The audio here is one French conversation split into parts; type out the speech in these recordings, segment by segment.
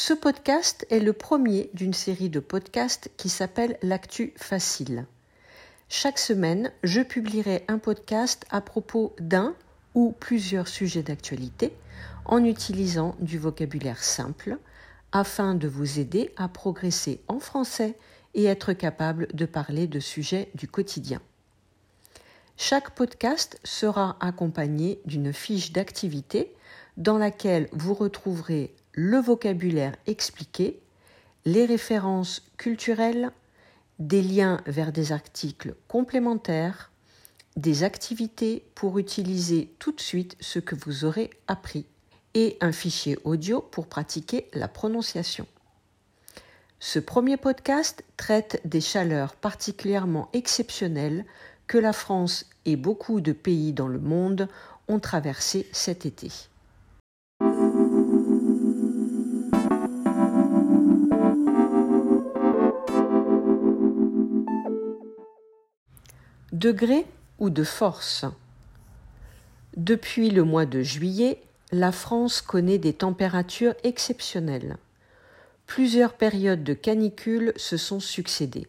Ce podcast est le premier d'une série de podcasts qui s'appelle L'actu facile. Chaque semaine, je publierai un podcast à propos d'un ou plusieurs sujets d'actualité en utilisant du vocabulaire simple afin de vous aider à progresser en français et être capable de parler de sujets du quotidien. Chaque podcast sera accompagné d'une fiche d'activité dans laquelle vous retrouverez le vocabulaire expliqué, les références culturelles, des liens vers des articles complémentaires, des activités pour utiliser tout de suite ce que vous aurez appris et un fichier audio pour pratiquer la prononciation. Ce premier podcast traite des chaleurs particulièrement exceptionnelles que la France et beaucoup de pays dans le monde ont traversées cet été. Degré ou de force Depuis le mois de juillet, la France connaît des températures exceptionnelles. Plusieurs périodes de canicule se sont succédées.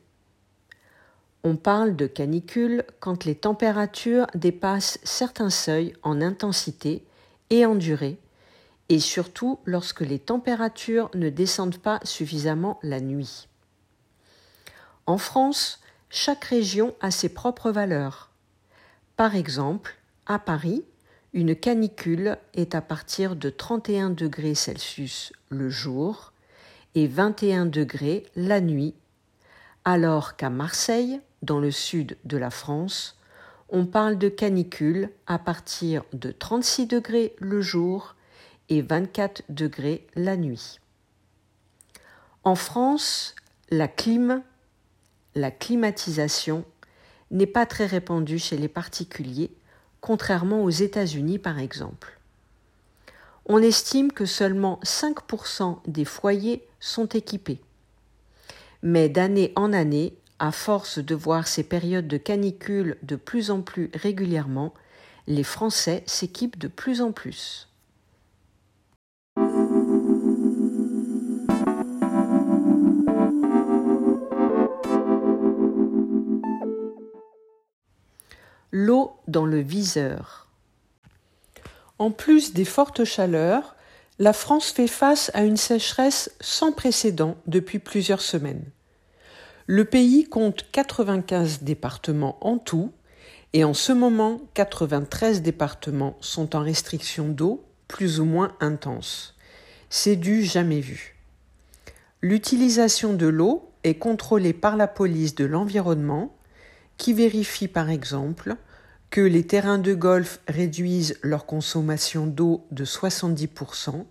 On parle de canicule quand les températures dépassent certains seuils en intensité et en durée, et surtout lorsque les températures ne descendent pas suffisamment la nuit. En France, chaque région a ses propres valeurs. Par exemple, à Paris, une canicule est à partir de 31 degrés Celsius le jour et 21 degrés la nuit, alors qu'à Marseille, dans le sud de la France, on parle de canicule à partir de 36 degrés le jour et 24 degrés la nuit. En France, la clim la climatisation n'est pas très répandue chez les particuliers, contrairement aux États-Unis par exemple. On estime que seulement 5% des foyers sont équipés. Mais d'année en année, à force de voir ces périodes de canicule de plus en plus régulièrement, les Français s'équipent de plus en plus. L'eau dans le viseur. En plus des fortes chaleurs, la France fait face à une sécheresse sans précédent depuis plusieurs semaines. Le pays compte 95 départements en tout, et en ce moment, 93 départements sont en restriction d'eau plus ou moins intense. C'est du jamais vu. L'utilisation de l'eau est contrôlée par la police de l'environnement qui vérifie par exemple que les terrains de golf réduisent leur consommation d'eau de 70%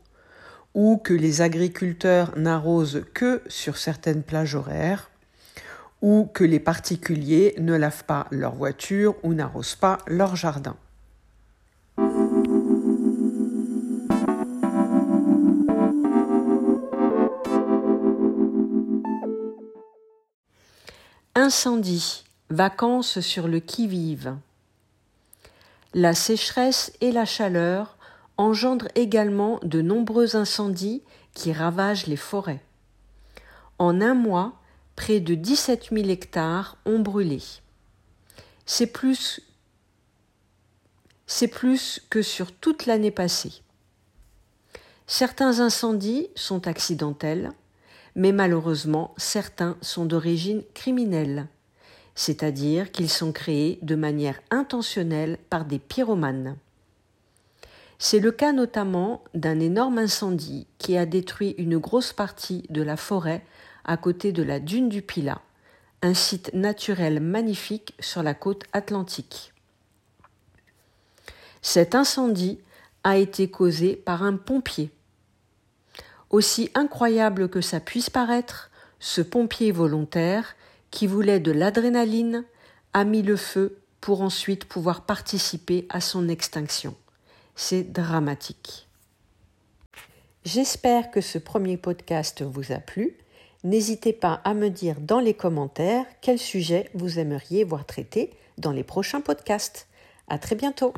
ou que les agriculteurs n'arrosent que sur certaines plages horaires ou que les particuliers ne lavent pas leur voiture ou n'arrosent pas leur jardin. Incendie Vacances sur le qui-vive. La sécheresse et la chaleur engendrent également de nombreux incendies qui ravagent les forêts. En un mois, près de 17 000 hectares ont brûlé. C'est plus, c'est plus que sur toute l'année passée. Certains incendies sont accidentels, mais malheureusement certains sont d'origine criminelle c'est-à-dire qu'ils sont créés de manière intentionnelle par des pyromanes. C'est le cas notamment d'un énorme incendie qui a détruit une grosse partie de la forêt à côté de la dune du Pilat, un site naturel magnifique sur la côte atlantique. Cet incendie a été causé par un pompier. Aussi incroyable que ça puisse paraître, ce pompier volontaire qui voulait de l'adrénaline, a mis le feu pour ensuite pouvoir participer à son extinction. C'est dramatique. J'espère que ce premier podcast vous a plu. N'hésitez pas à me dire dans les commentaires quel sujet vous aimeriez voir traité dans les prochains podcasts. À très bientôt!